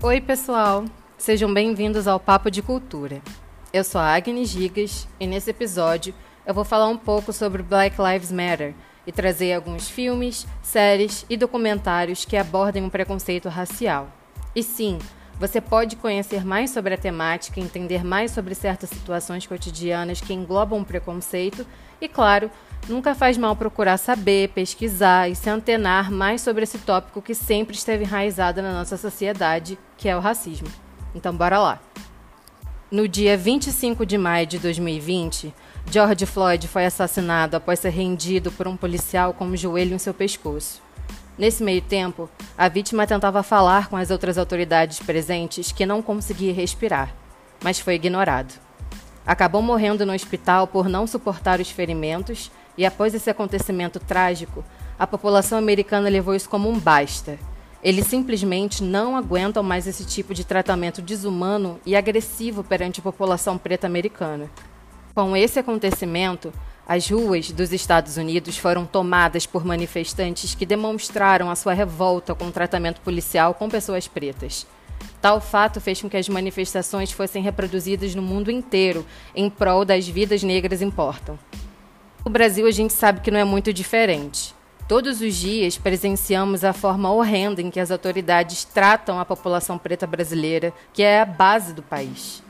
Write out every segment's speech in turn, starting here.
Oi, pessoal! Sejam bem-vindos ao Papo de Cultura. Eu sou a Agnes Gigas e nesse episódio eu vou falar um pouco sobre Black Lives Matter e trazer alguns filmes, séries e documentários que abordem o preconceito racial. E sim, você pode conhecer mais sobre a temática, entender mais sobre certas situações cotidianas que englobam o preconceito e, claro, nunca faz mal procurar saber, pesquisar e se antenar mais sobre esse tópico que sempre esteve enraizado na nossa sociedade, que é o racismo. Então, bora lá! No dia 25 de maio de 2020, George Floyd foi assassinado após ser rendido por um policial com um joelho em seu pescoço. Nesse meio tempo, a vítima tentava falar com as outras autoridades presentes que não conseguia respirar, mas foi ignorado. Acabou morrendo no hospital por não suportar os ferimentos, e após esse acontecimento trágico, a população americana levou isso como um basta. Eles simplesmente não aguentam mais esse tipo de tratamento desumano e agressivo perante a população preta americana. Com esse acontecimento, as ruas dos Estados Unidos foram tomadas por manifestantes que demonstraram a sua revolta com o tratamento policial com pessoas pretas. Tal fato fez com que as manifestações fossem reproduzidas no mundo inteiro em prol das vidas negras importam. No Brasil, a gente sabe que não é muito diferente. Todos os dias presenciamos a forma horrenda em que as autoridades tratam a população preta brasileira, que é a base do país.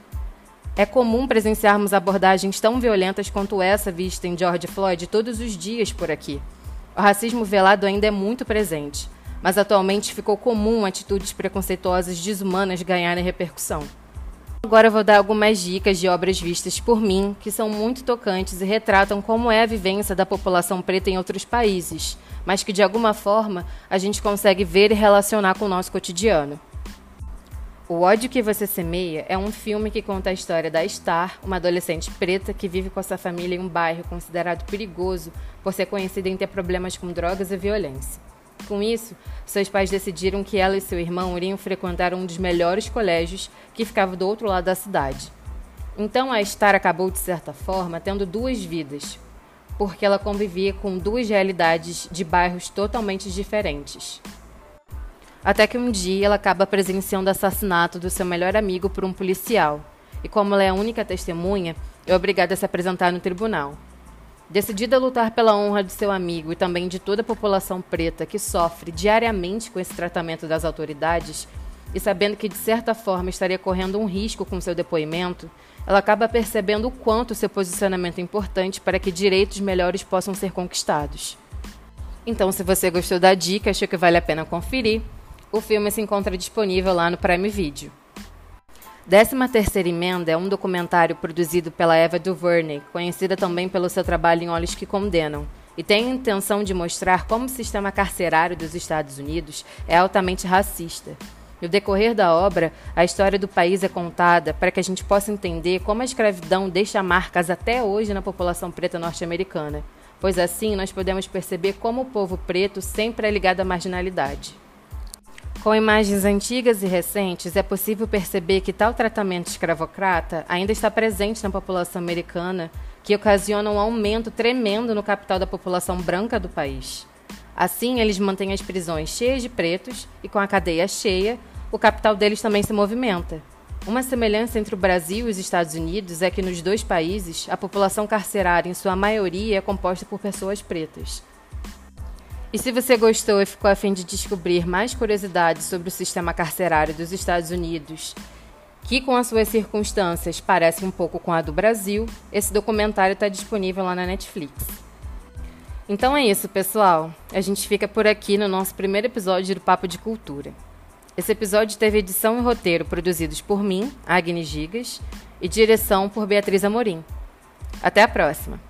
É comum presenciarmos abordagens tão violentas quanto essa vista em George Floyd todos os dias por aqui. O racismo velado ainda é muito presente, mas atualmente ficou comum atitudes preconceituosas desumanas ganharem repercussão. Agora vou dar algumas dicas de obras vistas por mim que são muito tocantes e retratam como é a vivência da população preta em outros países, mas que de alguma forma a gente consegue ver e relacionar com o nosso cotidiano. O ódio que você semeia é um filme que conta a história da Star, uma adolescente preta que vive com sua família em um bairro considerado perigoso por ser conhecida em ter problemas com drogas e violência. Com isso, seus pais decidiram que ela e seu irmão iriam frequentar um dos melhores colégios que ficava do outro lado da cidade. Então a Star acabou, de certa forma, tendo duas vidas, porque ela convivia com duas realidades de bairros totalmente diferentes. Até que um dia ela acaba presenciando o assassinato do seu melhor amigo por um policial. E como ela é a única testemunha, é obrigada a se apresentar no tribunal. Decidida a lutar pela honra de seu amigo e também de toda a população preta que sofre diariamente com esse tratamento das autoridades, e sabendo que de certa forma estaria correndo um risco com seu depoimento, ela acaba percebendo o quanto seu posicionamento é importante para que direitos melhores possam ser conquistados. Então, se você gostou da dica, achou que vale a pena conferir, o filme se encontra disponível lá no Prime Video. Décima Terceira Emenda é um documentário produzido pela Eva DuVernay, conhecida também pelo seu trabalho em Olhos que Condenam, e tem a intenção de mostrar como o sistema carcerário dos Estados Unidos é altamente racista. No decorrer da obra, a história do país é contada para que a gente possa entender como a escravidão deixa marcas até hoje na população preta norte-americana, pois assim nós podemos perceber como o povo preto sempre é ligado à marginalidade. Com imagens antigas e recentes, é possível perceber que tal tratamento escravocrata ainda está presente na população americana, que ocasiona um aumento tremendo no capital da população branca do país. Assim, eles mantêm as prisões cheias de pretos e, com a cadeia cheia, o capital deles também se movimenta. Uma semelhança entre o Brasil e os Estados Unidos é que nos dois países, a população carcerária, em sua maioria, é composta por pessoas pretas. E se você gostou e ficou a fim de descobrir mais curiosidades sobre o sistema carcerário dos Estados Unidos, que com as suas circunstâncias parece um pouco com a do Brasil, esse documentário está disponível lá na Netflix. Então é isso, pessoal. A gente fica por aqui no nosso primeiro episódio do Papo de Cultura. Esse episódio teve edição e roteiro produzidos por mim, Agnes Gigas, e direção por Beatriz Amorim. Até a próxima!